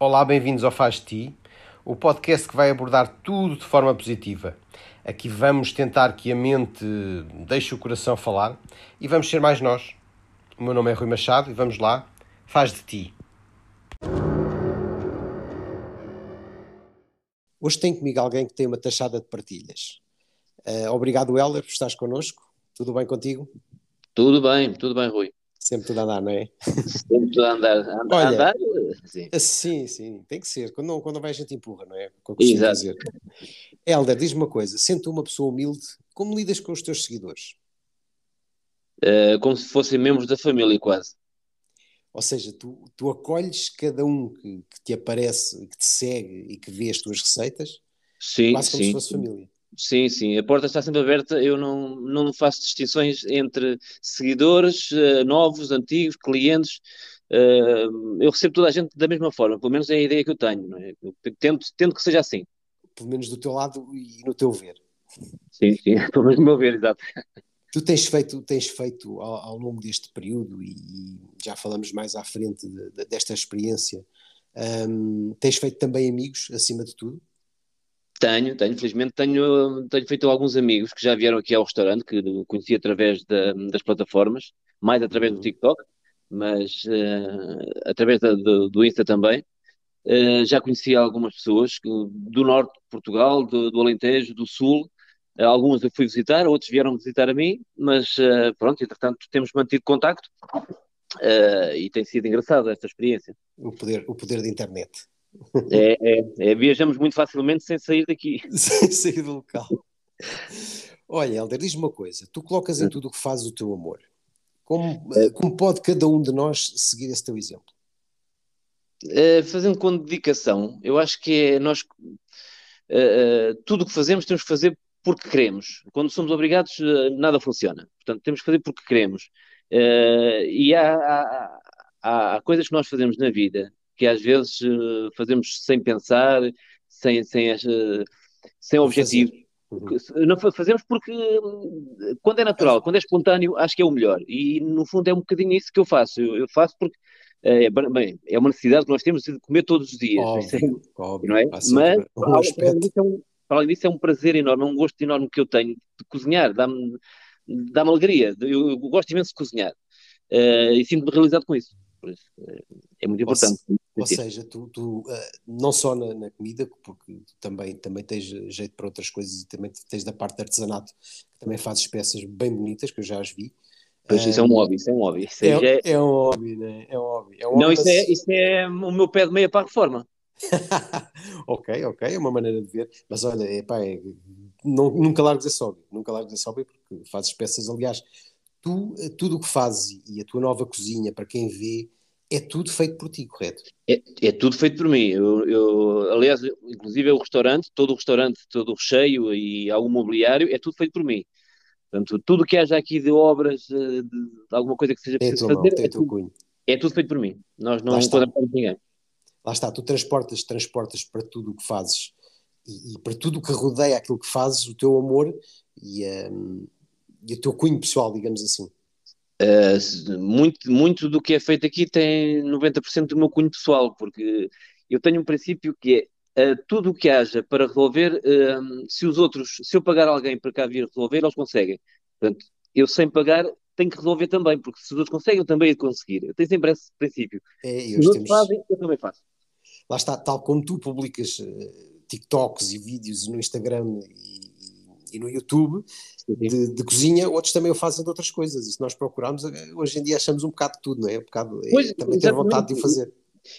Olá, bem-vindos ao Faz Ti, o podcast que vai abordar tudo de forma positiva. Aqui vamos tentar que a mente deixe o coração falar e vamos ser mais nós. O meu nome é Rui Machado e vamos lá, faz de ti. Hoje tem comigo alguém que tem uma taxada de partilhas. Uh, obrigado, Heller, por estares connosco. Tudo bem contigo? Tudo bem, tudo bem, Rui. Sempre tudo a andar, não é? Sempre tudo a andar. andar, Olha, andar sim. sim, sim, tem que ser. Quando não, quando não vai, a gente empurra, não é? Como Exato. dizer. Helder, diz-me uma coisa: sendo uma pessoa humilde, como lidas com os teus seguidores? Uh, como se fossem membros da família, quase. Ou seja, tu, tu acolhes cada um que, que te aparece, que te segue e que vê as tuas receitas, sim, quase como sim. se fosse família. Sim, sim, a porta está sempre aberta. Eu não, não faço distinções entre seguidores, uh, novos, antigos, clientes. Uh, eu recebo toda a gente da mesma forma, pelo menos é a ideia que eu tenho. É? Eu tento, tento que seja assim. Pelo menos do teu lado e no teu ver. Sim, sim, pelo menos no meu ver, exato. Tu tens feito, tens feito ao, ao longo deste período, e, e, já falamos mais à frente de, de, desta experiência, um, tens feito também amigos, acima de tudo? Tenho, tenho, felizmente tenho, tenho feito alguns amigos que já vieram aqui ao restaurante, que conheci através da, das plataformas, mais através do uhum. TikTok, mas uh, através da, do, do, Insta também. Uh, já conheci algumas pessoas do norte de Portugal, do, do Alentejo, do Sul. Uh, algumas eu fui visitar, outros vieram visitar a mim, mas pronto, entretanto temos mantido contacto e tem sido engraçada esta experiência. O poder, o poder da internet. É, é, é, viajamos muito facilmente sem sair daqui. sem sair do local. Olha, Helder, diz-me uma coisa: tu colocas em hum. tudo o que fazes o teu amor. Como, é. como pode cada um de nós seguir esse teu exemplo? Uh, fazendo com dedicação, eu acho que é nós uh, uh, tudo o que fazemos temos que fazer porque queremos. Quando somos obrigados, nada funciona. Portanto, temos que fazer porque queremos. e há, há, há, coisas que nós fazemos na vida que às vezes uh, fazemos sem pensar, sem, sem, uh, sem objetivo. Uhum. Não fazemos porque eh, quando é natural, quando é espontâneo, acho que é o melhor. E no fundo é um bocadinho isso que eu faço. Eu, eu faço porque é, bem, é uma necessidade que nós temos de comer todos os dias. Óbvio, é, óbvio, não é? Mas, para, além disso, é um, para além disso, é um prazer enorme, é um gosto enorme que eu tenho de cozinhar, dá-me dá alegria. Eu, eu, gosto imenso de cozinhar uh, e sinto-me realizado com isso. Por isso, é muito importante. Ou, ou seja, tu, tu uh, não só na, na, comida, porque também, também tens jeito para outras coisas e também tens da parte de artesanato, que também fazes peças bem bonitas, que eu já as vi. Pois isso é um hobby, isso é um hobby. Isso é, é, é, um hobby, né? É um hobby. É um não, isso, é, isso é o meu pé de meia para a reforma. ok, ok, é uma maneira de ver. Mas olha, epá, é, não, nunca largues esse hobby, nunca largues esse hobby, porque fazes peças, aliás, tu, tudo o que fazes e a tua nova cozinha, para quem vê, é tudo feito por ti, correto? É, é tudo feito por mim. Eu, eu, aliás, inclusive é o restaurante, todo o restaurante, todo o recheio e algum mobiliário, é tudo feito por mim. Portanto, tudo o que haja aqui de obras, de, de alguma coisa que seja preciso fazer, é, tudo, é, tudo, feito por mim. Nós não podemos ninguém. Lá está, tu transportas, transportas para tudo o que fazes e, e, para tudo o que rodeia aquilo que fazes, o teu amor e, um, e o teu cunho pessoal, digamos assim. Uh, muito, muito do que é feito aqui tem 90% do meu cunho pessoal, porque eu tenho um princípio que é uh, tudo o que haja para resolver, uh, se os outros, se eu pagar alguém para cá vir resolver, eles conseguem. Portanto, eu sem pagar tenho que resolver também, porque se os outros conseguem, eu também hei de conseguir. Eu tenho sempre esse princípio. É, se os outros temos... fazem, eu também faço. Lá está, tal como tu publicas TikToks e vídeos no Instagram e, e no YouTube, de, de, cozinha, outros também o fazem de outras coisas. E se nós procurarmos, eh, hoje em dia achamos um bocado de tudo, não é? Um bocado, é, pois, também ter vontade de o fazer.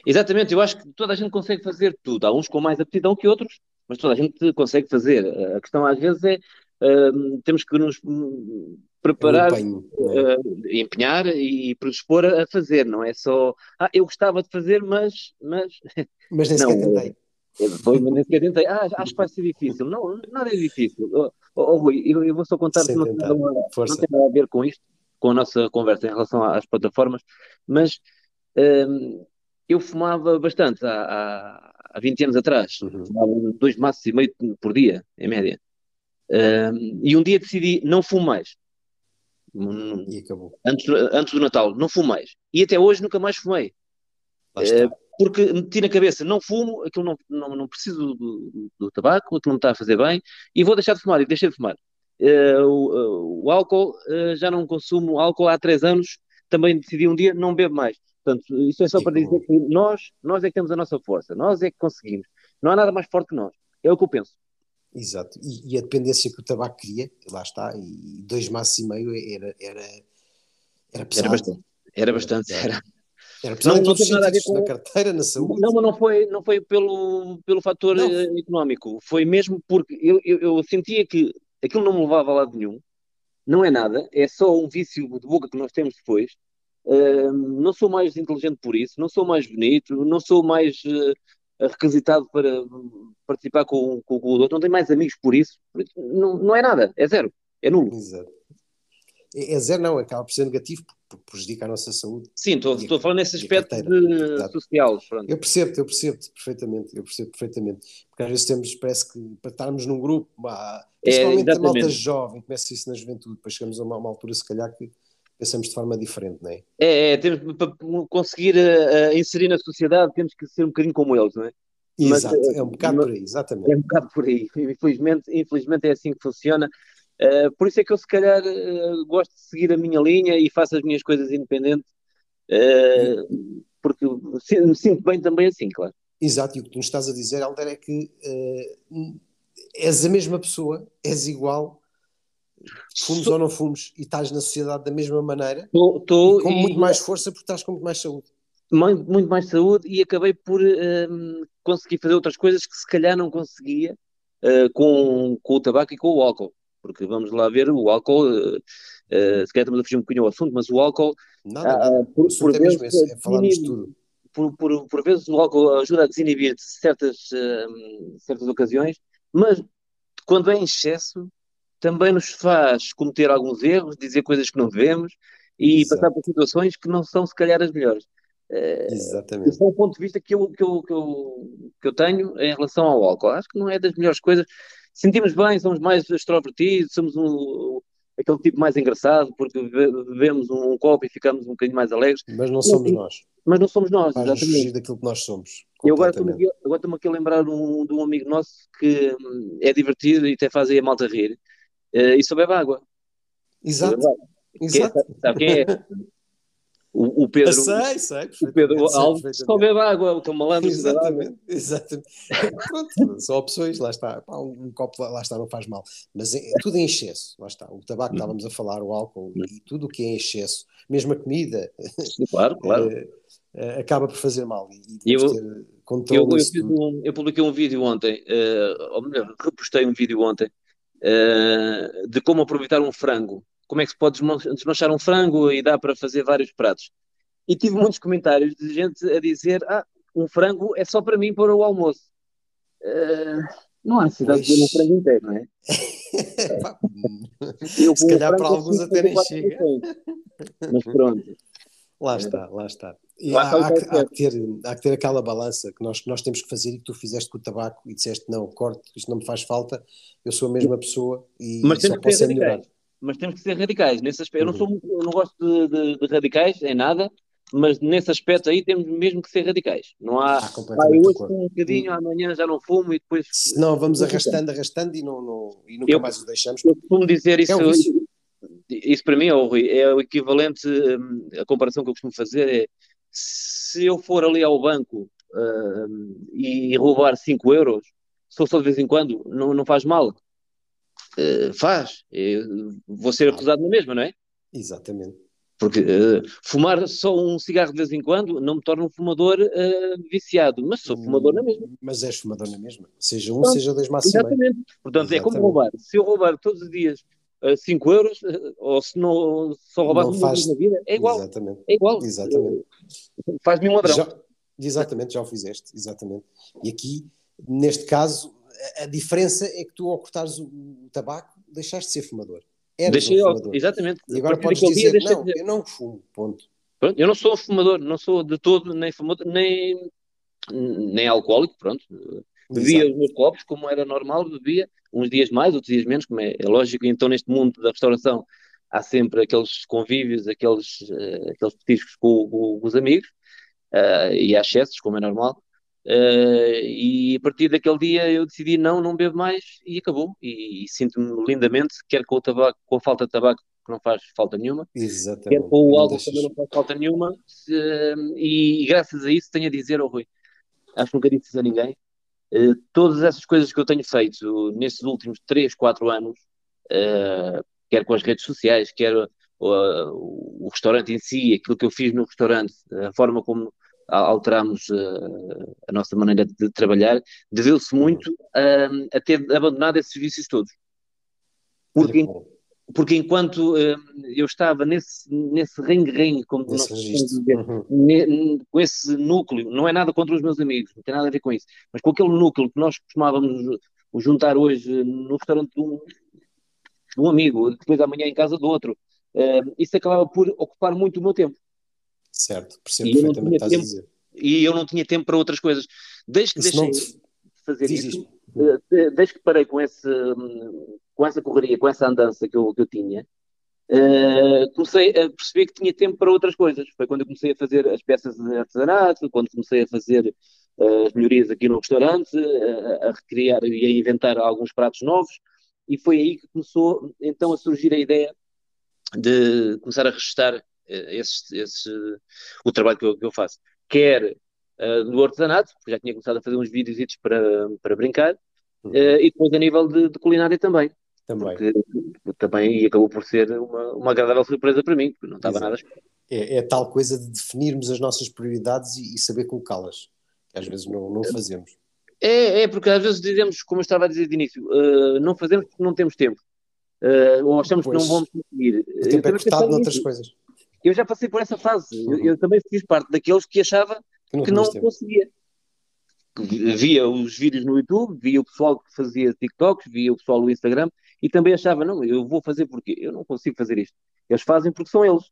Exatamente, eu acho que toda a gente consegue fazer tudo. Há uns com mais aptidão que outros, mas toda a gente consegue fazer. A questão às vezes é uh, temos que nos preparar, empenho, é? uh, empenhar e predispor a fazer, não é só ah, eu gostava de fazer, mas mas, mas nem sequer tentei. Depois nem sequer tentei, ah, acho que vai ser difícil. Não, nada é difícil. Oh, Rui, eu, eu, vou só contar que não, tem nada, não tem nada a ver com isto, com a nossa conversa em relação às plataformas, mas hum, eu fumava bastante há, há, há 20 anos atrás, uhum. fumava dois maços e meio por dia, em média. Hum, e um dia decidi não fumo mais. E acabou. Antes, antes do Natal, não fumo mais. E até hoje nunca mais fumei. Uh, porque meti na cabeça, não fumo, aquilo não, não, não preciso do, do, tabaco, aquilo não está a fazer bem, e vou deixar de fumar, e deixei de fumar. Uh, o, uh, o, álcool, uh, já não consumo álcool há três anos, também decidi um dia não bebo mais. Portanto, isso é só para dizer que nós, nós é que temos a nossa força, nós é que conseguimos. Não há nada mais forte que nós. É o que eu penso. Exato. E, e a dependência que o tabaco cria, lá está, e dois maços e meio era, era, era pesado. Era bastante. Era bastante, era. Era não, em todos nada a ver com... na carteira, na saúde. Não, mas não foi, não foi pelo, pelo fator não. Eh, económico. Foi mesmo porque eu, eu, eu sentia que aquilo não me levava a lado nenhum. Não é nada, é só um vício de boca que nós temos depois. Uh, não sou mais inteligente por isso, não sou mais bonito, não sou mais uh, requisitado para participar com, com, com, o outro, não tenho mais amigos por isso. Não, não é nada, é zero, é nulo. Exato. É, é zero, não, acaba por ser negativo porque prejudica a nossa saúde. Sim, estou, estou a falar nesse aspecto de, social. Pronto. Eu percebo, eu percebo perfeitamente, eu percebo perfeitamente. Porque às vezes temos, parece que para estarmos num grupo, principalmente é, a malta jovem, começa isso na juventude, depois chegamos a uma, uma altura, se calhar, que pensamos de forma diferente, não é? É, é temos, para conseguir uh, inserir na sociedade temos que ser um bocadinho como eles, não é? Exato, mas, é um bocado mas, por aí, exatamente. É um bocado por aí. Infelizmente, infelizmente é assim que funciona. Uh, por isso é que eu, se calhar, uh, gosto de seguir a minha linha e faço as minhas coisas independentes, uh, porque me sinto bem também assim, claro. Exato, e o que tu nos estás a dizer, Alder, é que és a mesma pessoa, és igual, fumes ou não fumes, e estás na sociedade da mesma maneira, com muito mais força, porque estás com muito mais saúde. Muito, muito mais saúde, e acabei por um, conseguir fazer outras coisas que se calhar não conseguia com, com o tabaco e com o álcool porque vamos lá ver, o álcool, uh, uh, se calhar estamos a fugir um bocadinho ao assunto, mas o álcool, Nada, uh, por, por é vezes, é, é falarmos tudo. Por, por, por, vezes o álcool ajuda a desinibir certas, uh, certas ocasiões, mas quando é em excesso, também nos faz cometer alguns erros, dizer coisas que não devemos e Exato. passar por situações que não são, se calhar, as melhores. Exatamente. Esse é o ponto de vista que eu, que, eu, que, eu, que eu tenho em relação ao álcool. Acho que não é das melhores coisas sentimos bem, somos mais extrovertidos, somos um, aquele tipo mais engraçado, porque bebemos um, copo e ficamos um bocadinho mais alegres. Mas não somos nós. Mas não somos nós, Faz exatamente. daquilo que nós somos. Eu agora estou-me aqui, agora aqui a lembrar um, de um amigo nosso que hum, é divertido e até faz aí a malta rir, uh, e só bebe água. Exato. Exato. Quem é, sabe quem é? O, o Pedro, sei, sei, o Pedro Alves só bebe água, o que é malandro Exatamente, exatamente. Pronto, são opções, lá está. Um, um, copo, lá está, não faz mal. Mas é, tudo em excesso, lá está. O tabaco, estávamos a falar, o álcool e tudo o que é em excesso, mesmo a comida, claro, claro. Uh, acaba por fazer mal. E eu, eu, eu, um, eu, publiquei um vídeo ontem, uh, ou melhor, repostei um vídeo ontem, uh, de como aproveitar um frango como é que se pode desmanchar um frango e dá para fazer vários pratos. E tive muitos comentários de gente a dizer: Ah, um frango é só para mim para o almoço. Uh, não há necessidade de um frango inteiro, não é? Eu, se calhar para alguns até nem chega. Mas pronto. Lá está, lá está. E há, há, há, que ter, há que ter aquela balança que nós, que nós temos que fazer e que tu fizeste com o tabaco e disseste não, corte, isto não me faz falta, eu sou a mesma pessoa e Mas só posso melhorar mas temos que ser radicais. Nesse aspecto, uhum. eu, não uhum. sou, eu não gosto de, de, de, radicais em nada, mas nesse aspecto aí temos mesmo que ser radicais. Não há, ah, ah hoje um bocadinho, amanhã já não fumo e depois. Não, vamos arrastando, arrastando e, não, não, e nunca eu, mais o deixamos. Eu costumo dizer isso, é um isso, isso para mim é o, Rui, é o equivalente, hum, a comparação que eu costumo fazer é se eu for ali ao banco uh, e roubar 5 euros, só de vez em quando, não, não faz mal uh, faz. Eu vou ser acusado na mesma, não é? Exatamente. Porque uh, fumar só um cigarro de vez em quando não me torna um fumador uh, viciado, mas sou fumador na mesma. Mas és fumador na mesma, seja um, seja dois máximos. Exatamente. Portanto, Exatamente. é como roubar. Se eu roubar todos os dias 5 uh, euros, ou se não só roubar uma faz... na vida, é igual. Exatamente. É igual. Exatamente. Faz-me um ladrão. Já... Exatamente, já o fizeste, exatamente. E aqui, neste caso, a diferença é que tu, ao cortares o, o tabaco, deixaste de ser fumador. Eras Deixei, um fumador. Exatamente. E agora podes dizer, dia, não, de... eu não fumo, ponto. Pronto, eu não sou fumador, não sou de todo nem fumador, nem, nem alcoólico, pronto. Bebia Exato. os meus copos, como era normal, bebia, uns dias mais, outros dias menos, como é, é lógico, então neste mundo da restauração há sempre aqueles convívios, aqueles, uh, aqueles petiscos com, com, com, os amigos, uh, e há excessos, como é normal. Uh, e a partir daquele dia eu decidi não, não bebo mais e acabou. E, e sinto-me lindamente, quer com, o tabaco, com a falta de tabaco, que não faz falta nenhuma, Exatamente. quer com o álcool, que também não faz falta nenhuma. Uh, e, e, graças a isso tenho a dizer, oh Rui, acho que nunca disse a ninguém, uh, todas essas coisas que eu tenho feito nesses últimos 3, 4 anos, quer com as redes sociais, quer o, o restaurante em si, aquilo que eu fiz no restaurante, a forma como alterámos uh, a nossa maneira de trabalhar, deveu-se muito uh, a ter abandonado esses serviços todos. Porque, porque enquanto uh, eu estava nesse, nesse ring-ring, como nós dizer, uhum. com esse núcleo, não é nada contra os meus amigos, não tem nada a ver com isso, mas com aquele núcleo que nós costumávamos juntar hoje no restaurante de um, de um amigo, depois amanhã em casa do outro, uh, isso acabava por ocupar muito o meu tempo. Certo, percebo e perfeitamente estás tempo, a dizer. E eu não tinha tempo para outras coisas. Desde que deixei te... fazer Diz isso, uh, desde que parei com, esse, com essa correria, com essa andança que eu, que eu tinha, Uh, comecei a perceber que tinha tempo para outras coisas. Foi quando eu comecei a fazer as peças de artesanato, quando comecei a fazer uh, as melhorias aqui no restaurante, uh, a recriar e a inventar alguns pratos novos, e foi aí que começou então a surgir a ideia de começar a registrar esse, esse, o trabalho que eu, que eu faço. Quer uh, no artesanato, porque já tinha começado a fazer uns vídeos para, para brincar, uhum. uh, e depois a nível de, de culinária também. Também. Porque, também acabou por ser uma, uma agradável surpresa para mim, porque não estava Exato. nada é, é tal coisa de definirmos as nossas prioridades e, e saber colocá-las, que às vezes não, não fazemos. É, é, porque às vezes dizemos, como eu estava a dizer de início, uh, não fazemos porque não temos tempo. Uh, ou achamos pois, que não vamos conseguir. O tempo é cortado noutras coisas. Eu já passei por essa fase. Uhum. Eu, eu, também fiz parte daqueles que achava que não, que não conseguia. Via os vídeos no YouTube, via o pessoal que fazia TikToks, via o pessoal no Instagram e também achava, não, eu vou fazer porque eu não consigo fazer isto. Eles fazem porque são eles.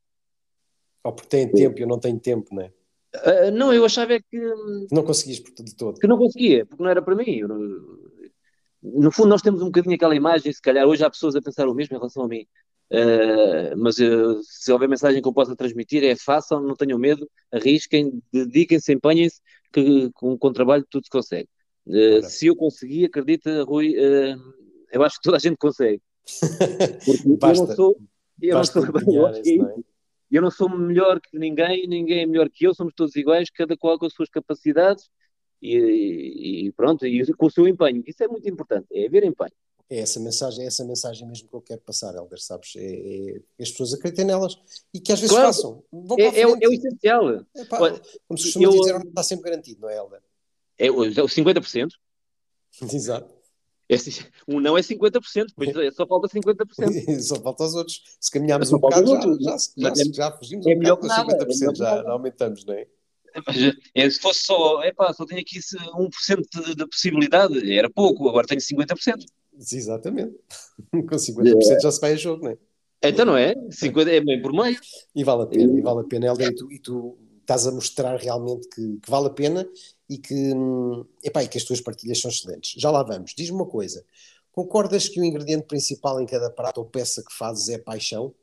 Ou porque têm tempo e eu não tenho tempo, não é? Uh, não, eu achava é que. Não conseguias de todo. Que não conseguia, porque não era para mim. Eu, no fundo, nós temos um bocadinho aquela imagem, se calhar hoje há pessoas a pensar o mesmo em relação a mim. Uh, mas uh, se houver mensagem que eu possa transmitir, é façam, não tenham medo, arrisquem, dediquem-se, empenhem-se, que com, com trabalho tudo se consegue. Uh, se eu conseguir, acredita, Rui, eu acho que toda a gente consegue. Porque basta, eu não sou. Eu não sou, eu, isso, é? eu não sou melhor que ninguém, ninguém é melhor que eu, somos todos iguais, cada qual com as suas capacidades e, e pronto, e com o seu empenho. Isso é muito importante, é haver empenho. É essa mensagem, é essa mensagem mesmo que eu quero passar, Helder, sabes? É, é, as pessoas acreditem nelas e que às vezes claro, façam. É, é, é, o essencial. É, pá, Olha, como se costuma eu, dizer, não está sempre garantido, não é, Helder? É, o 50%. Exato. É, um não é 50%, depois é, só falta 50%. só falta os outros. Se caminharmos um bocado, já, já, já, já, já fugimos é um bocado nada, 50%, já, já aumentamos, não é? É, se fosse só, é pá, só tenho aqui 1% de, de possibilidade, era pouco, agora tenho 50%. Exatamente. Com 50% é. já se vai a jogo, não é? Então não é? 50 é bem por meio. E vale a pena, e vale a pena, Helder, e tu, e tu estás a mostrar realmente que, que, vale a pena e que, epá, e que as tuas partilhas são excelentes. Já lá vamos. Diz-me uma coisa, concordas que o ingrediente principal em cada prato ou peça que fazes é paixão?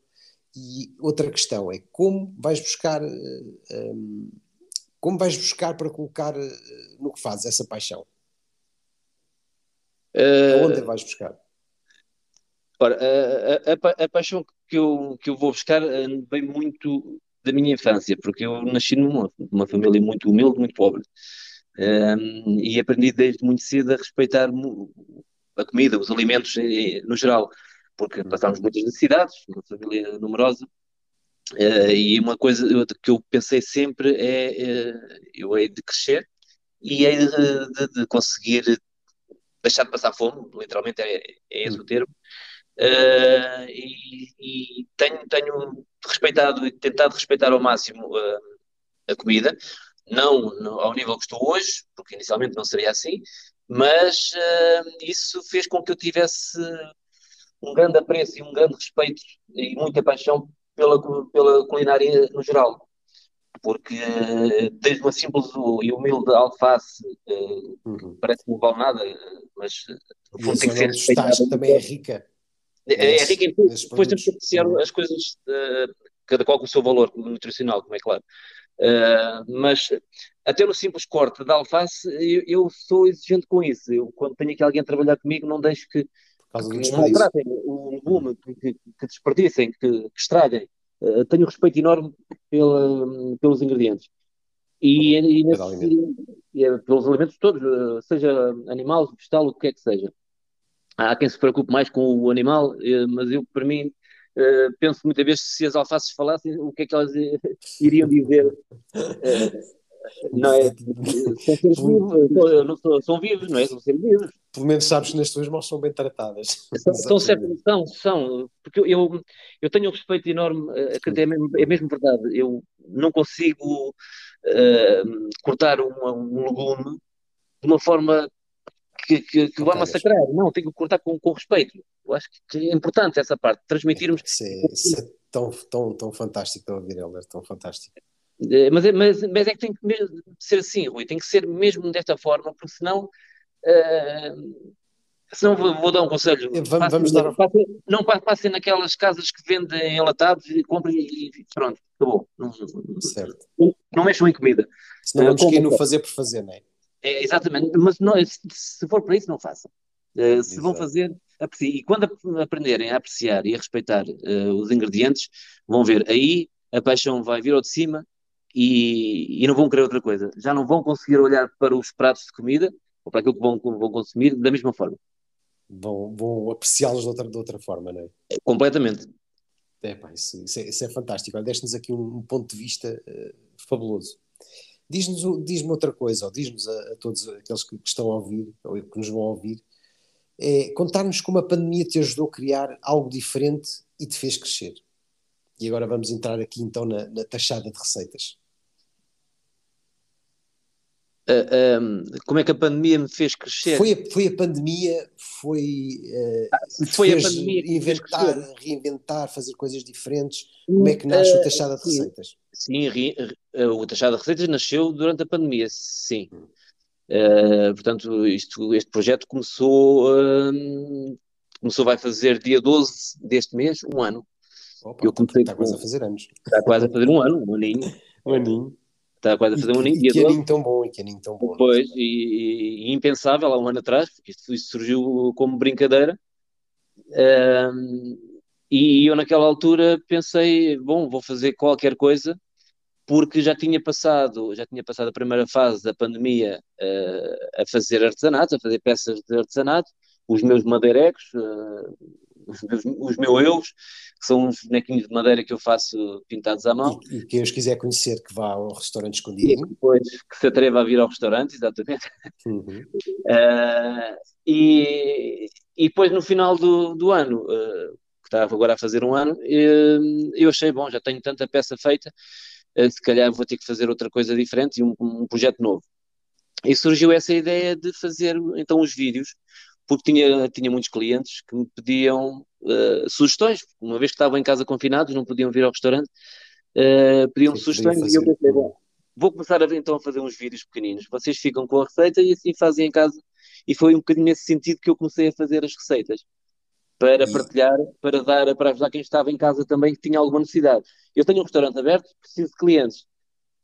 E outra questão é como vais buscar um, eh, como vais buscar para colocar eh, no que fazes essa paixão? Uh, Onde vais buscar? Ora, a, a, a, paixão que eu, que eu vou buscar eh, vem muito da minha infância, porque eu nasci numa, numa família muito humilde, muito pobre. Um, e aprendi desde muito cedo a respeitar a comida, os alimentos no geral, porque passámos muitas necessidades, uma família numerosa. Uh, e uma coisa que eu pensei sempre é: uh, eu hei de crescer e hei de, de, de conseguir deixar de passar fome, literalmente é, é esse o termo. Uh, e, e tenho, tenho respeitado e tentado respeitar ao máximo uh, a comida, não no, ao nível que estou hoje, porque inicialmente não seria assim, mas uh, isso fez com que eu tivesse um grande apreço e um grande respeito e muita paixão pela, pela culinária no geral porque desde uma simples e humilde alface uhum. parece que não vale nada, mas no fundo tem que ser respeitada. também é rica. É, é rica em tudo. Depois temos que apreciar as coisas, uh, cada qual com o seu valor nutricional, como é claro. Uh, mas até no simples corte da alface, eu, eu, sou exigente com isso. Eu, quando tenho aqui alguém a trabalhar comigo, não deixo que, que maltratem o legume, que, que, que desperdicem, que, que estraguem. Uh, tenho respeito enorme pela, pelos ingredientes. E, e, nesse, e é pelos alimentos todos, uh, seja animal, vegetal, o que quer que seja. Há quem se preocupe mais com o animal, mas eu, para mim, penso muitas vezes se as alfaces falassem, o que é que elas iriam dizer? Não é? São seres vivos, não são, são vivos, não é? São seres vivos. Pelo menos sabes que nas tuas mãos são bem tratadas. São, são, são, porque eu, eu tenho um respeito enorme, eh, é mesmo, é mesmo verdade, eu não consigo uh, cortar uma, um legume de uma forma que, que, que vai massacrar, não, tenho que cortar com, com respeito. Eu acho que é importante essa parte, transmitirmos. Isso é, isso é tão, tão, tão fantástico, a ouvir, Helder, tão fantástico. Eh, mas, é, mas, mas é que tem que ser assim, Rui, tem que ser mesmo desta forma, porque senão. Uh, senão vou, vou, dar um conselho. Vamos, vamos dar... passem, não passem naquelas casas que vendem enlatados e comprem e pronto, acabou. Não, certo. não mexam em comida. Senão vamos cair no fazer por fazer, não é? é exatamente, mas não, se, se for para isso, não façam. Uh, se Exato. vão fazer, apreciem. E quando aprenderem a apreciar e a respeitar uh, os ingredientes, vão ver aí a paixão vai vir ao de cima e, e, não vão querer outra coisa. Já não vão conseguir olhar para os pratos de comida ou para aquilo que vão, vão consumir da mesma forma. Vão, vão apreciá-los de outra, de outra forma, não é? é completamente. É, pá, isso, isso, é, isso é fantástico. Deste-nos aqui um, um, ponto de vista uh, fabuloso. Diz-nos, diz-me outra coisa, ou diz-nos a, a, todos aqueles que, que, estão a ouvir, ou que nos vão ouvir, é contar-nos como a pandemia te ajudou a criar algo diferente e te fez crescer. E agora vamos entrar aqui então na, na taxada de receitas. Uh, ah, um, como é que a pandemia me fez crescer? Foi a, foi a pandemia, foi, uh, foi a pandemia inventar, reinventar, fazer coisas diferentes. Como é que nasce uh, o Taxada de sim, Receitas? Sim, o Taxada de Receitas nasceu durante a pandemia, sim. Hum. portanto, isto, este projeto começou, começou, vai fazer dia 12 deste mês, um ano. Opa, eu comecei está quase a fazer anos. Está quase a fazer um ano, um aninho. um aninho. Está quase a fazer um aninho. E, e que aninho tão bom, e que aninho tão bom. Pois, e, e, e, impensável há um ano atrás, porque isto, isto surgiu como brincadeira. Um, e eu naquela altura pensei, bom, vou fazer qualquer coisa, porque já tinha passado, já tinha passado a primeira fase da pandemia uh, a fazer artesanato, a fazer peças de artesanato, os meus madeirecos, uh, os meus, os meus eus, que são uns bonequinhos de madeira que eu faço pintados à mão. E, e quem os quiser conhecer, que vá ao restaurante escondido. depois que se atreva a vir ao restaurante, exatamente. Uhum. Uh, e, e depois no final do, do ano, uh, que estava agora a fazer um ano, uh, eu achei, bom, já tenho tanta peça feita, se calhar vou ter que fazer outra coisa diferente e um, um projeto novo. E surgiu essa ideia de fazer então os vídeos porque tinha, tinha muitos clientes que me pediam uh, sugestões, uma vez que estavam em casa confinados, não podiam vir ao restaurante, uh, pediam Sim, sugestões e eu pensei, bom, vou começar a, então a fazer uns vídeos pequeninos, vocês ficam com a receita e assim fazem em casa, e foi um bocadinho nesse sentido que eu comecei a fazer as receitas, para e... partilhar, para dar, para ajudar quem estava em casa também que tinha alguma necessidade. Eu tenho um restaurante aberto, preciso de clientes,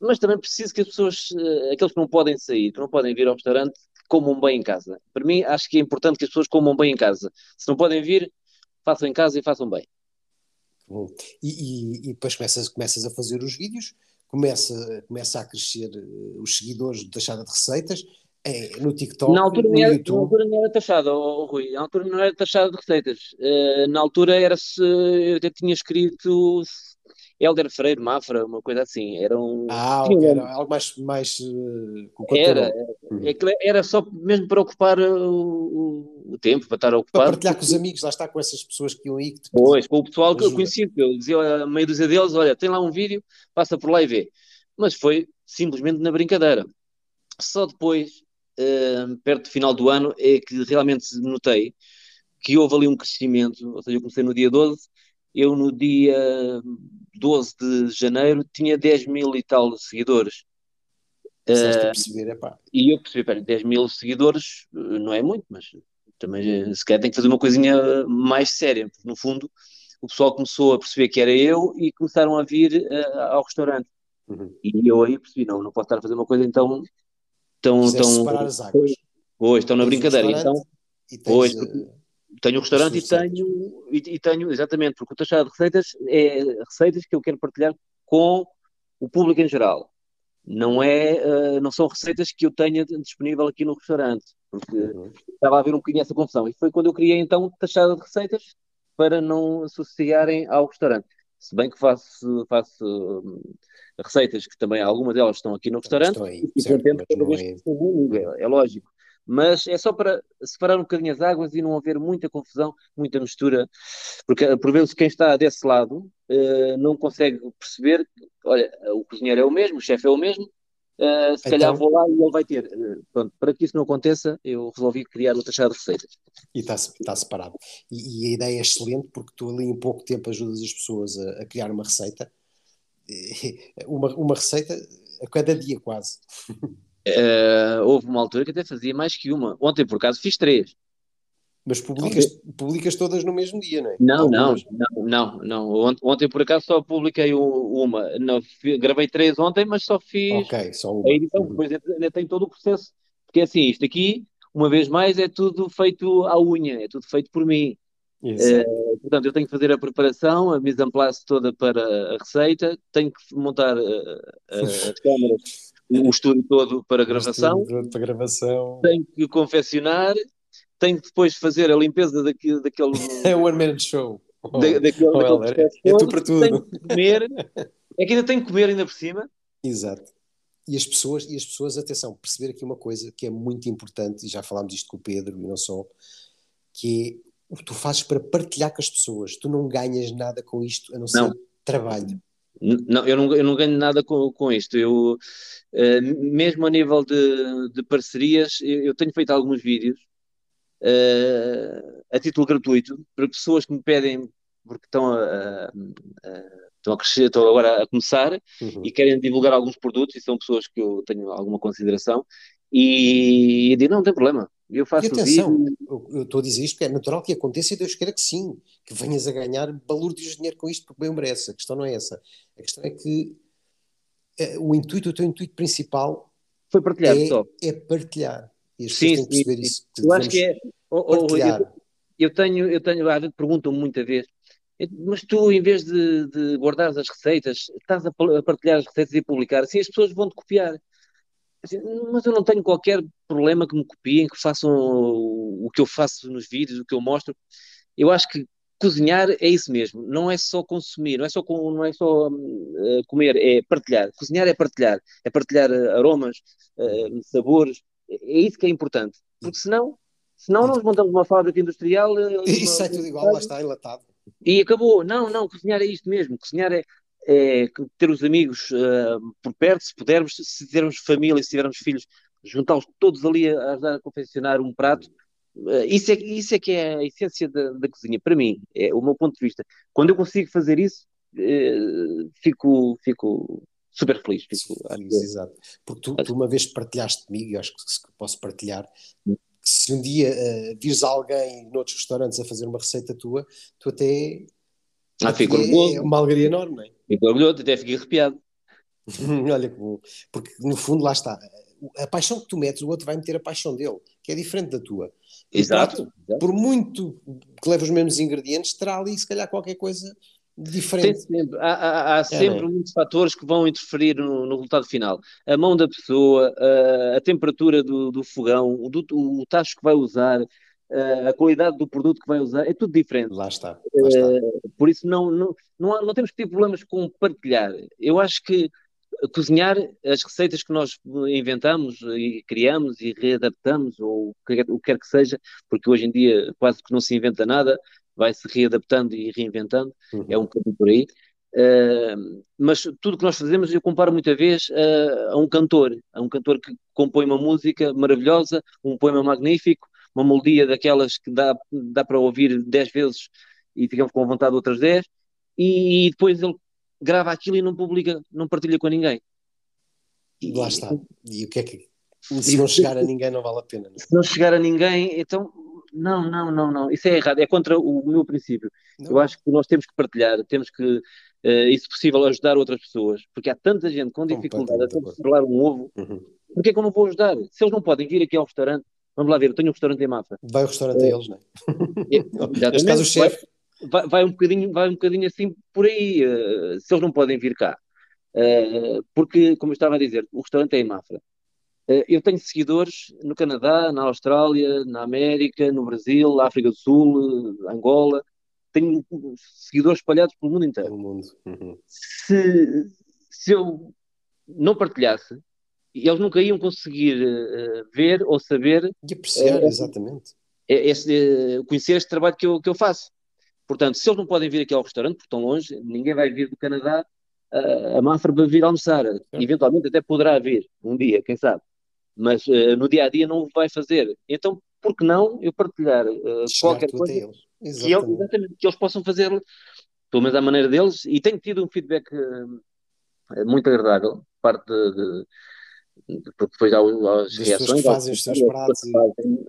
mas também preciso que as pessoas, uh, aqueles que não podem sair, que não podem vir ao restaurante, comam bem em casa. Para mim, acho que é importante que as pessoas comam bem em casa. Se não podem vir, façam em casa e façam bem. E, e, e, depois começas, começas a fazer os vídeos, começa, começa a crescer uh, os seguidores da Taxada de Receitas, é, no TikTok, na altura, no era, YouTube. Na altura não era taxada, oh, Rui, na altura não era taxada de receitas. Uh, na altura era-se, eu até tinha escrito Helder Freire Mafra, uma coisa assim. Era um. Ah, era algo mais. mais uh, era, era, uhum. é era só mesmo para ocupar o, o, tempo, para estar ocupado. Para partilhar com os amigos, lá está com essas pessoas que iam aí. Que pois, com o pessoal que eu conhecia, que eu dizia a meia dúzia deles: olha, tem lá um vídeo, passa por lá e vê. Mas foi simplesmente na brincadeira. Só depois, uh, perto do final do ano, é que realmente notei que houve ali um crescimento. Ou seja, eu comecei no dia 12 eu no dia 12 de janeiro tinha 10 mil e tal seguidores. Uh, perceber. E eu percebi, pera, 10 mil seguidores eh, não é muito, mas também eh, se calhar tem que fazer uma coisinha mais séria, porque no fundo o pessoal começou a perceber que era eu e começaram a vir uh, ao restaurante. Uhum. E eu aí percebi, não, não posso estar a fazer uma coisa então tão. tão separar as águas. Pois, estão na brincadeira. Então, tens, pois, tenho um restaurante e tenho, e, e, tenho, exatamente, porque o taxado de receitas é receitas que eu quero partilhar com o público em geral. Não, é, uh, não são receitas que eu tenha disponível aqui no restaurante, porque uhum. estava a haver um bocadinho essa confusão. E foi quando eu criei então taxada de receitas para não associarem ao restaurante. Se bem que faço, faço hum, receitas que também algumas delas estão aqui no restaurante, aí, e certo, cada vez é... é, é lógico mas é só para separar um bocadinho as águas e não haver muita confusão, muita mistura, porque por vezes quem está desse lado uh, não consegue perceber, olha, o cozinheiro é o mesmo, o chefe é o mesmo, uh, se então, calhar vou lá e ele vai ter. Uh, pronto, para que isso não aconteça, eu resolvi criar o taxado de receitas. E está, está separado. E, e, a ideia é excelente porque tu ali em pouco tempo ajudas as pessoas a, a criar uma receita, uma, uma receita a cada dia quase. Uh, houve uma altura que até fazia mais que uma. Ontem, por acaso, fiz três. Mas publicas, publicas todas no mesmo dia, não é? Não, não, não, não, não. Ontem, ontem, por acaso, só publiquei uma. Não, gravei três ontem, mas só fiz okay, só uma. a edição. Uhum. Depois ainda tem todo o processo. Porque assim, isto aqui, uma vez mais, é tudo feito à unha, é tudo feito por mim. Uh, portanto, eu tenho que fazer a preparação, a mise en place toda para a receita, tenho que montar uh, as câmaras o estúdio todo para gravação. Para gravação. Tenho que confeccionar, tenho que depois fazer a limpeza daquele. daquele é o One Man Show. Da, daquele, oh, daquele é, é tu para tudo. Tenho que comer. É que ainda tenho que comer ainda por cima. Exato. E as pessoas, e as pessoas, atenção, perceber aqui uma coisa que é muito importante, e já falámos disto com o Pedro e não só, que é o que tu fazes para partilhar com as pessoas. Tu não ganhas nada com isto, a não ser não. trabalho. Não, eu não, eu não ganho nada com, com isto. Eu, uh, mesmo a nível de, de parcerias, eu, eu, tenho feito alguns vídeos uh, a título gratuito para pessoas que me pedem, porque estão a, a, estão a crescer, estão agora a começar uhum. e querem divulgar alguns produtos e são pessoas que eu tenho alguma consideração e, e digo, não, não tem problema, eu faço e atenção, vídeo... eu estou a dizer isto porque é natural que aconteça e Deus queira que sim, que venhas a ganhar balúrdios de dinheiro com isto porque bem merece. A questão não é essa. A questão é que é, o intuito, o teu intuito principal foi partilhar é, só. é partilhar. E as sim, pessoas têm que perceber sim. isso. Eu acho que é. partilhar. Eu, eu, tenho, eu tenho, às vezes perguntam-me muita vez, mas tu, em vez de, de guardar as receitas, estás a partilhar as receitas e publicar, assim as pessoas vão-te copiar. Assim, mas eu não tenho qualquer problema que me copiem, que façam o, que eu faço nos vídeos, o que eu mostro. Eu acho que cozinhar é isso mesmo, não é só consumir, não é só, não é só uh, comer, é partilhar. Cozinhar é partilhar, é partilhar uh, aromas, uh, sabores, é isso que é importante, porque senão, senão nós montamos uma fábrica industrial. Isso é tudo igual, lá está enlatado. E acabou. Não, não, cozinhar é isto mesmo, cozinhar é, é ter os amigos uh, por perto, se pudermos, se tivermos família, se tivermos filhos, juntá-los todos ali a ajudar a confeccionar um prato. Uh, isso, é, isso é que é a essência da, da, cozinha, para mim, é o meu ponto de vista. Quando eu consigo fazer isso, uh, fico, fico super feliz. Fico, feliz exato. Porque tu, tu, uma vez partilhaste comigo, e acho que posso partilhar, se um dia uh, vires alguém noutros restaurantes a fazer uma receita tua, tu até ah, fico orgulhoso. É uma alegria enorme, não é? Fico orgulhoso, até fiquei arrepiado. Olha que bom. Porque no fundo, lá está. A paixão que tu metes, o outro vai meter a paixão dele, que é diferente da tua. Exato. exato. Por muito que leve os mesmos ingredientes, terá ali se calhar qualquer coisa diferente. Sempre. Há, há, há é, sempre é, muitos fatores que vão interferir no, no, resultado final. A mão da pessoa, a, a temperatura do, do fogão, o, do, o tacho que vai usar, a qualidade do produto que vai usar, é tudo diferente. Lá está. Lá está. Uh, por isso não, não, não, não temos que ter problemas com partilhar. Eu acho que cozinhar as receitas que nós inventamos e criamos e readaptamos, ou o que quer que seja, porque hoje em dia quase que não se inventa nada, vai-se readaptando e reinventando, uhum. é um bocadinho por aí. Uh, mas tudo que nós fazemos eu comparo muitas vezes uh, a um cantor, a um cantor que compõe uma música maravilhosa, um poema magnífico, uma melodia daquelas que dá, dá para ouvir 10 vezes e ficamos com vontade de outras 10, e depois ele grava aquilo e não publica, não partilha com ninguém. E, Lá está. E o que é que. Se não chegar a ninguém, não vale a pena. Não? É? Se não chegar a ninguém, então. Não, não, não, não. Isso é errado. É contra o meu princípio. Não. Eu acho que nós temos que partilhar, temos que uh, e, se possível, ajudar outras pessoas, porque há tanta gente com dificuldade a controlar um ovo, uhum. porque é que eu não vou ajudar? Se eles não podem vir aqui ao restaurante, vamos lá ver, eu tenho um restaurante em Mafra. Vai ao restaurante é, a eles, não é? Neste caso, o chefe. Vai, vai, um bocadinho, vai um bocadinho assim por aí, uh, se eles não podem vir cá. Uh, porque, como eu estava a dizer, o restaurante é em Mafra. Uh, eu tenho seguidores no Canadá, na Austrália, na América, no Brasil, África do Sul, Angola tenho seguidores espalhados pelo mundo inteiro. Pelo mundo. Uhum. Se, se eu não partilhasse, eles nunca iam conseguir uh, ver ou saber. E apreciar, uh, exatamente. Este, uh, conhecer este trabalho que eu, que eu faço. Portanto, se eles não podem vir aqui ao restaurante, porque estão longe, ninguém vai vir do Canadá a Mafra para vir almoçar. Eventualmente até poderá vir, um dia, quem sabe. Mas no dia a dia não vai fazer. Então, por que não eu partilhar qualquer coisa? Que, eles, exatamente, que eles possam fazer, pelo menos à maneira deles, e tenho tido um feedback muito agradável, parte de, de, porque depois há as reações. Pessoas que fazem os seus pratos.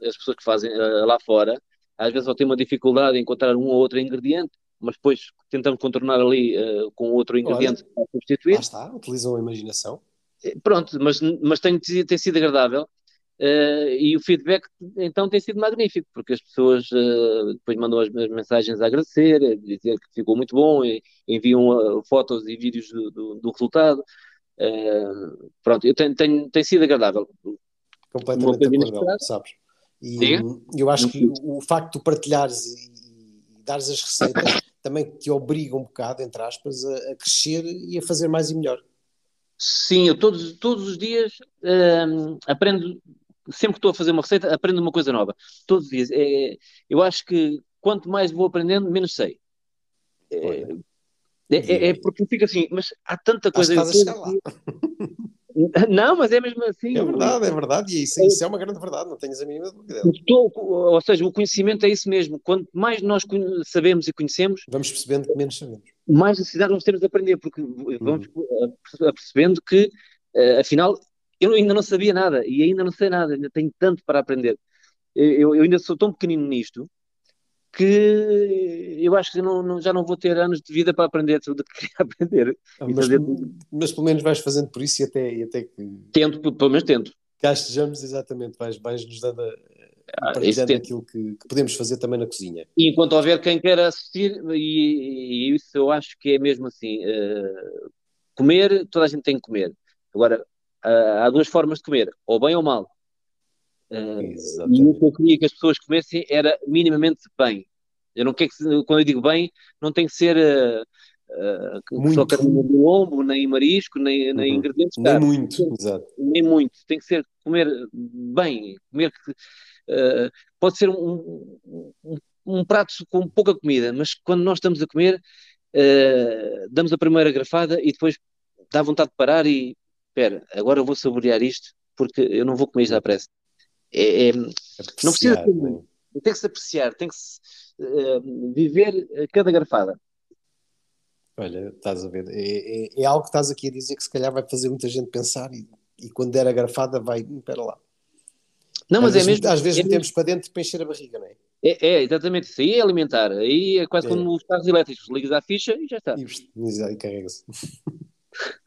As pessoas que fazem uh, lá fora, às vezes só têm uma dificuldade em encontrar um ou outro ingrediente, mas depois tentamos contornar ali uh, com outro ingrediente Olha, para substituir. Lá está, utilizam a imaginação. Pronto, mas, mas tem, tem sido agradável Uh, e o feedback então tem sido magnífico, porque as pessoas uh, depois mandam as, as, mensagens a agradecer, a dizer que ficou muito bom, e, enviam uh, fotos e vídeos do, do, do resultado. Pronto, eu tenho, tenho, tem sido agradável. Completamente acordo, sabes? E eu acho que o facto de partilhares e, dares as receitas também te obriga um bocado, entre aspas, a, a crescer e a fazer mais e melhor. Sim, eu todos, todos os dias aprendo sempre que estou a fazer uma receita, aprendo uma coisa nova. Todos os dias. É, eu acho que quanto mais vou aprendendo, menos sei. É, é, é, é porque fica assim, mas há tanta coisa. Estás a chegar lá. Não, mas é mesmo assim. É verdade, é verdade, e isso, isso é uma grande verdade, não tenhas a mínima dúvida. ou seja, o conhecimento é isso mesmo. Quanto mais nós sabemos e conhecemos, vamos percebendo que menos sabemos. Mais necessidade vamos ter de aprender, porque vamos uhum. percebendo que, uh, afinal, eu ainda não sabia nada e ainda não sei nada, ainda tenho tanto para aprender. Eu, eu ainda sou tão pequenino nisto que eu acho que não, não, já não vou ter anos de vida para aprender tudo o que queria aprender. Ah, mas, mas, pelo menos vais fazendo por isso e até, e até que. Tento, pelo menos tento. Cá estejamos, exatamente, vais, vais nos dando. A, ah, partilhando aquilo que, que, podemos fazer também na cozinha. E enquanto houver quem queira assistir, e, e isso eu acho que é mesmo assim: uh, comer, toda a gente tem que comer. Agora, uh, há duas formas de comer, ou bem ou mal. Uh, e o que eu queria que as pessoas comessem era minimamente bem. Eu não quero que, quando eu digo bem, não tem que ser uh, só carne de lombo, nem marisco, nem, nem uhum. ingredientes Nem muito, exato. Nem muito. Tem que ser comer bem, comer que uh, pode ser um, um, um, prato com pouca comida, mas quando nós estamos a comer, uh, damos a primeira grafada e depois dá vontade de parar e espera, agora vou saborear isto porque eu não vou comer isto à pressa. É, é, não precisa ter, né? tem que se apreciar, tem que se, uh, viver cada garfada. Olha, estás a ver, é, é, é, algo que estás aqui a dizer que se calhar vai fazer muita gente pensar e, e quando der a garfada vai, hum, espera lá. Não, mas às é vezes, mesmo. Às vezes é metemos mesmo. para dentro para encher a barriga, não é? É, é, exatamente isso. Aí é alimentar. Aí é quase é. como os carros elétricos. Ligas à ficha e já está. E, e carrega-se.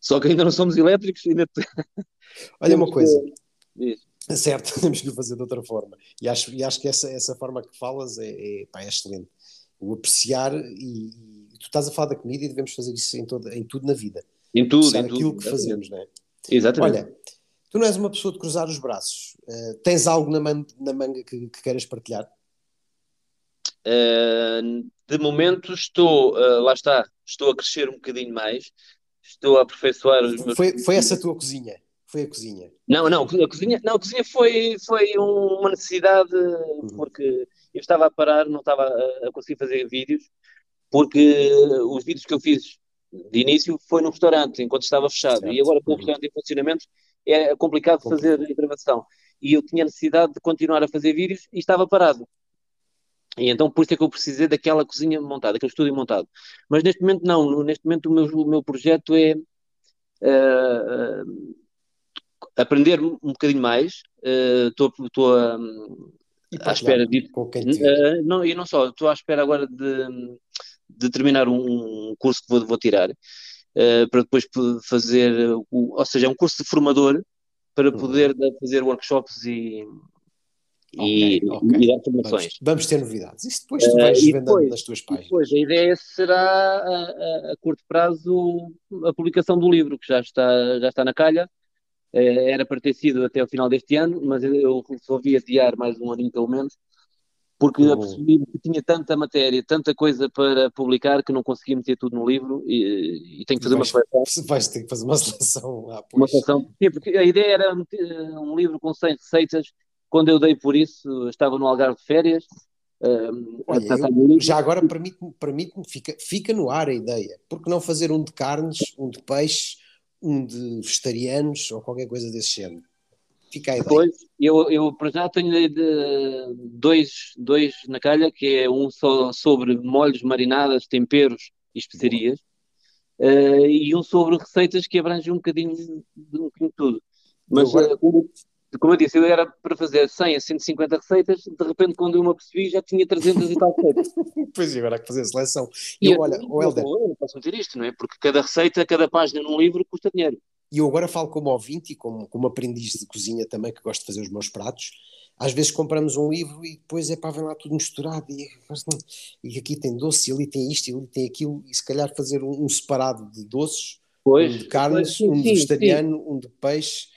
Só que ainda não somos elétricos. Ainda... Olha uma coisa. É certo, temos que o fazer de outra forma. E acho, e acho que essa, essa forma que falas é, é, pá, é excelente. O apreciar e, e, tu estás a falar da comida e devemos fazer isso em, em tudo na vida. Em tudo, em aquilo tudo. que fazemos, não é? Exatamente. Olha, tu não és uma pessoa de cruzar os braços. Uh, tens algo na, man, na manga que, que queiras partilhar? Uh, de momento estou, uh, lá está, estou a crescer um bocadinho mais estou a aperfeiçoar os meus. Foi, foi essa a tua cozinha? Foi a cozinha? Não, não, a cozinha, não, a cozinha foi, foi uma necessidade uhum. porque eu estava a parar, não estava a, conseguir fazer vídeos, porque os vídeos que eu fiz de início foi no restaurante, enquanto estava fechado, certo. e agora com o restaurante em funcionamento é complicado fazer a gravação. E eu tinha necessidade de continuar a fazer vídeos e estava parado. E então por isso é que eu precisei daquela cozinha montada, aquele estúdio montado. Mas neste momento não, neste momento o meu, o meu projeto é uh, uh, aprender um bocadinho mais. Estou uh, à espera de. Uh, não, e não só, estou à espera agora de, de terminar um, curso que vou, vou tirar, uh, para depois fazer, o, ou seja, é um curso de formador para uhum. poder uhum. fazer workshops e, okay, e, okay. e, dar formações. Vamos, vamos, ter novidades. Isso depois tu vais uh, desvendando nas tuas páginas. Depois, a ideia será a, a, a, curto prazo a publicação do livro, que já está, já está na calha. Uh, era para ter sido até o final deste ano, mas eu resolvi adiar mais um aninho pelo menos, porque percebi que tinha tanta matéria, tanta coisa para publicar que não conseguia meter tudo no livro e, e tenho que fazer vais, uma seleção. Vais ter que fazer uma seleção. Ah, uma seleção, sim, porque a ideia era um livro com 100 receitas quando eu dei por isso, estava no Algarve de férias. Um, Olha, eu, já agora permite-me, permite fica, fica no ar a ideia. Porque não fazer um de carnes, um de peixe, um de vegetarianos ou qualquer coisa desse género? Fica a ideia. Pois, eu, eu para já tenho de, dois, dois na calha, que é um só sobre molhos, marinadas, temperos e especiarias, uh, e um sobre receitas que abrange um bocadinho de um bocadinho tudo. Mas agora... uh, como eu disse, eu era para fazer 100 a 150 receitas, de repente, quando eu me apercebi, já tinha 300 e tal receitas. pois, e agora há que fazer seleção. E, e eu, olha, o Helder. Eu não posso meter isto, não é? Porque cada receita, cada página num livro custa dinheiro. E eu agora falo como ouvinte e como, como aprendiz de cozinha também, que gosto de fazer os meus pratos. Às vezes compramos um livro e depois é para ver lá tudo misturado e, e, aqui tem doce, e ali tem isto, e ali tem aquilo, e se calhar fazer um, um separado de doces, pois, um de carnes, pois, sim, um de vegetariano, sim. um de peixe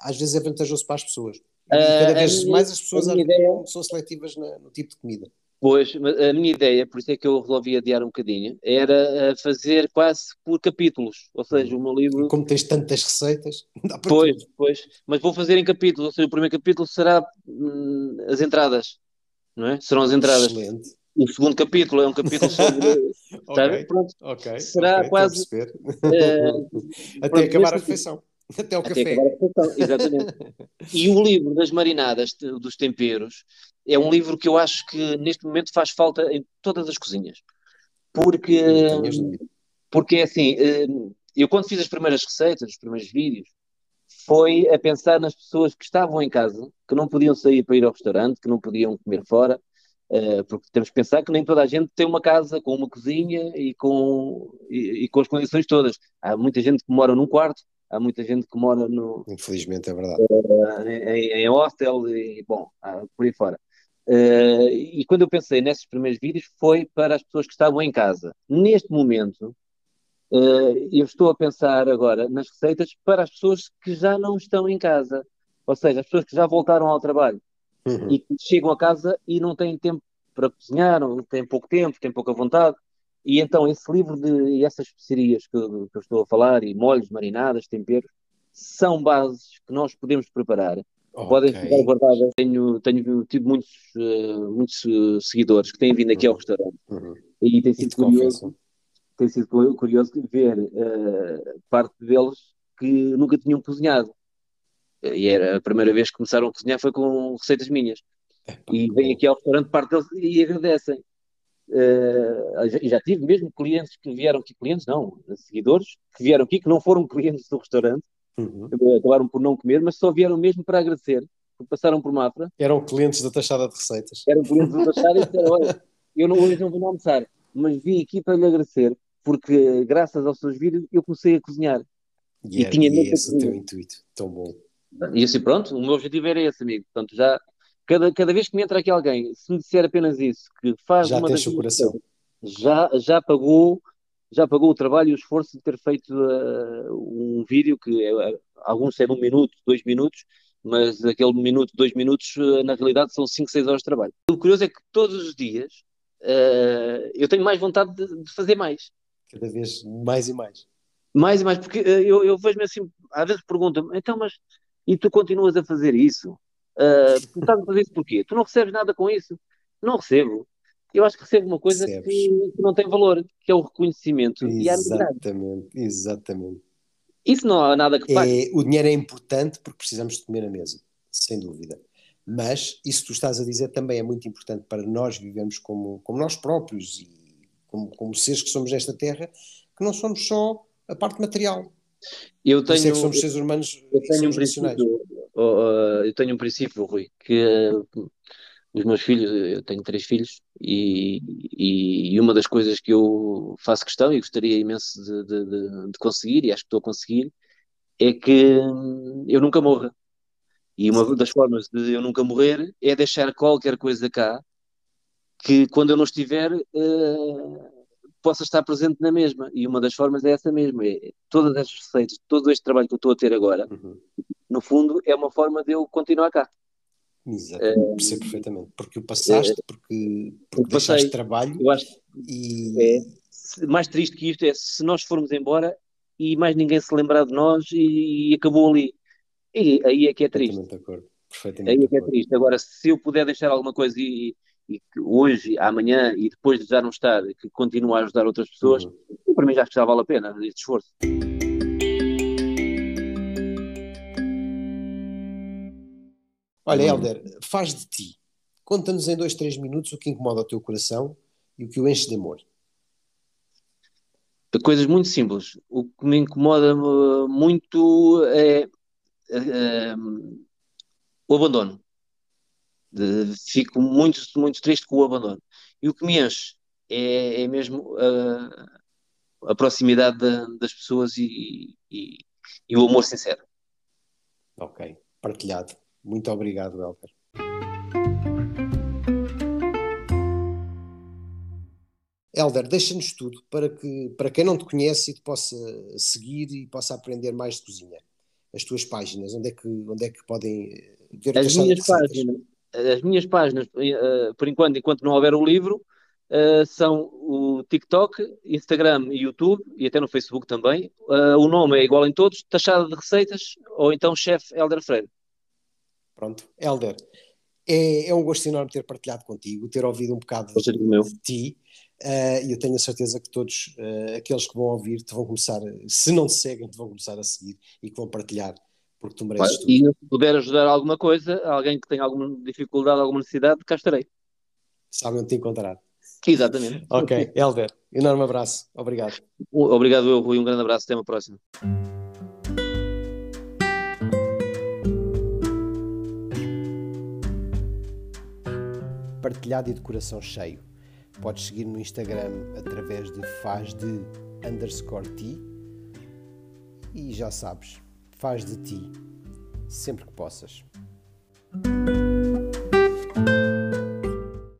às vezes é vantajoso para as pessoas. E cada uh, vez minha, mais as pessoas ideia... são seletivas na, no tipo de comida. Pois, a minha ideia, por isso é que eu resolvi adiar um bocadinho, era eh, fazer quase por capítulos, ou seja, o meu livro... Como tens tantas receitas, dá para Pois, tudo. pois, mas vou fazer em capítulos, ou seja, o primeiro capítulo será hum, as entradas, não é? Serão as entradas. Excelente. O segundo capítulo é um capítulo sobre... okay, Pronto. Ok, Será okay, quase... Uh, Até pronto, acabar a refeição. Até o Até café. Exatamente. e o livro das marinadas, dos temperos, é um livro que eu acho que neste momento faz falta em todas as cozinhas. Porque, porque é assim, hum, eu quando fiz as primeiras receitas, os primeiros vídeos, foi a pensar nas pessoas que estavam em casa, que não podiam sair para ir ao restaurante, que não podiam comer fora, eh, porque temos que pensar que nem toda a gente tem uma casa com uma cozinha e com, e, e com as condições todas. Há muita gente que mora num quarto, há muita gente que mora no. Infelizmente é verdade. Uh, em, em hostel e, bom, uh, por aí fora. Uh, e quando eu pensei nesses primeiros vídeos foi para as pessoas que estavam em casa. Neste momento, eu estou a pensar agora nas receitas para as pessoas que já não estão em casa. Ou seja, as pessoas que já voltaram ao trabalho uhum. e que chegam a casa e não têm tempo para cozinhar, ou têm pouco tempo, têm pouca vontade. E então esse livro de essas especiarias que, que, eu estou a falar, e molhos, marinadas, temperos, são bases que nós podemos preparar. Okay. Podem ficar guardadas. Tenho, tenho tido muitos, uh, muitos uh, seguidores que têm vindo aqui uhum. ao restaurante. Uhum. E tem sido curioso, tem sido curioso ver uh, parte deles que nunca tinham cozinhado. E era a primeira vez que começaram a cozinhar foi com receitas minhas. E vêm aqui ao restaurante parte deles e agradecem. Uh, já, tive mesmo clientes que vieram aqui, clientes não, seguidores, que vieram aqui, que não foram clientes do restaurante, uhum. acabaram por não comer, mas só vieram mesmo para agradecer, porque passaram por Mafra. Eram clientes da taxada de receitas. Eram clientes da taxada e disseram, olha, eu não, hoje não vou almoçar, mas vim aqui para lhe agradecer, porque graças aos seus vídeos eu comecei a cozinhar. Yeah, e tinha e esse é o teu intuito, tão bom. E assim, pronto, o meu objetivo era esse, amigo. Portanto, já Cada, cada vez que me entra aqui alguém, se me disser apenas isso, que faz já uma das o coração. já, já pagou já pagou o trabalho e o esforço de ter feito uh, um vídeo que é, alguns têm um minuto, dois minutos, mas aquele minuto, dois minutos, uh, na realidade são cinco, seis horas de trabalho. O curioso é que todos os dias uh, eu tenho mais vontade de, de, fazer mais. Cada vez mais e mais. Mais e mais, porque eu, eu vejo-me assim, às vezes perguntam-me, então, mas e tu continuas a fazer isso? Uh, tu estás a fazer isso porquê? Tu não recebes nada com isso? Não recebo. Eu acho que recebo uma coisa que, que, não tem valor, que é o reconhecimento exatamente, e a Exatamente. Isso não há nada que pague. É, o dinheiro é importante porque precisamos de comer na mesa, sem dúvida. Mas isso que tu estás a dizer também é muito importante para nós vivermos como, como nós próprios e como, como seres que somos nesta terra, que não somos só a parte material. Eu tenho, é que somos seres humanos eu tenho um princípio, uh, eu tenho um princípio, Rui, que os meus filhos, eu tenho três filhos, e, e, uma das coisas que eu faço questão e gostaria imenso de, de, de, conseguir, e acho que estou a conseguir, é que eu nunca morra. E uma das formas de eu nunca morrer é deixar qualquer coisa cá que quando eu não estiver uh, possa estar presente na mesma. E uma das formas é essa mesma. É, todas as receitas, todo este trabalho que eu estou a ter agora, uhum. no fundo, é uma forma de eu continuar cá. Exatamente, uh, percebo perfeitamente. Porque o passaste, porque, porque deixaste passei, trabalho eu acho e... É, mais triste que isto é se nós formos embora e mais ninguém se lembrar de nós e, e acabou ali. E aí é que é triste. Perfeitamente de acordo. Perfeitamente aí é que é triste. Agora, se eu puder deixar alguma coisa e, e que hoje, amanhã e depois de já não estar, que continue a ajudar outras pessoas, uhum. para mim já, já vale a pena este esforço. Olha, Helder, faz de ti. Conta-nos em dois, três minutos o que incomoda o teu coração e o que o enche de amor. Coisas muito simples. O que me incomoda uh, muito é, é, é o abandono. De, fico muito, muito triste com o abandono. E o que me enche é, é mesmo a, a proximidade da, das pessoas e, e, e, o amor sincero. Ok, partilhado. Muito obrigado, Elker. Helder, deixa-nos tudo para que para quem não te conhece e te possa seguir e possa aprender mais de cozinha. As tuas páginas, onde é que, onde é que podem ver as minhas páginas? As minhas páginas, uh, por enquanto, enquanto não houver o livro, uh, são o TikTok, Instagram e YouTube, e até no Facebook também. Uh, o nome é igual em todos, Taxada de Receitas, ou então Chefe Helder Freire. Pronto, Helder, é, é, um gosto enorme ter partilhado contigo, ter ouvido um bocado de, de ti. E eu tenho a certeza que todos aqueles que vão ouvir te vão começar, se não te seguem, te vão começar a seguir e que vão partilhar, porque tu mereces tudo. E se puder ajudar alguma coisa, alguém que tenha alguma dificuldade, alguma necessidade, cá estarei. Sabem onde te encontrar. Exatamente. ok, Helder, enorme abraço. Obrigado. Obrigado, eu, Rui. Um grande abraço. Até uma próxima. Partilhado e de coração cheio Podes seguir no Instagram através de faz de underscore ti. E já sabes, faz de ti sempre que possas.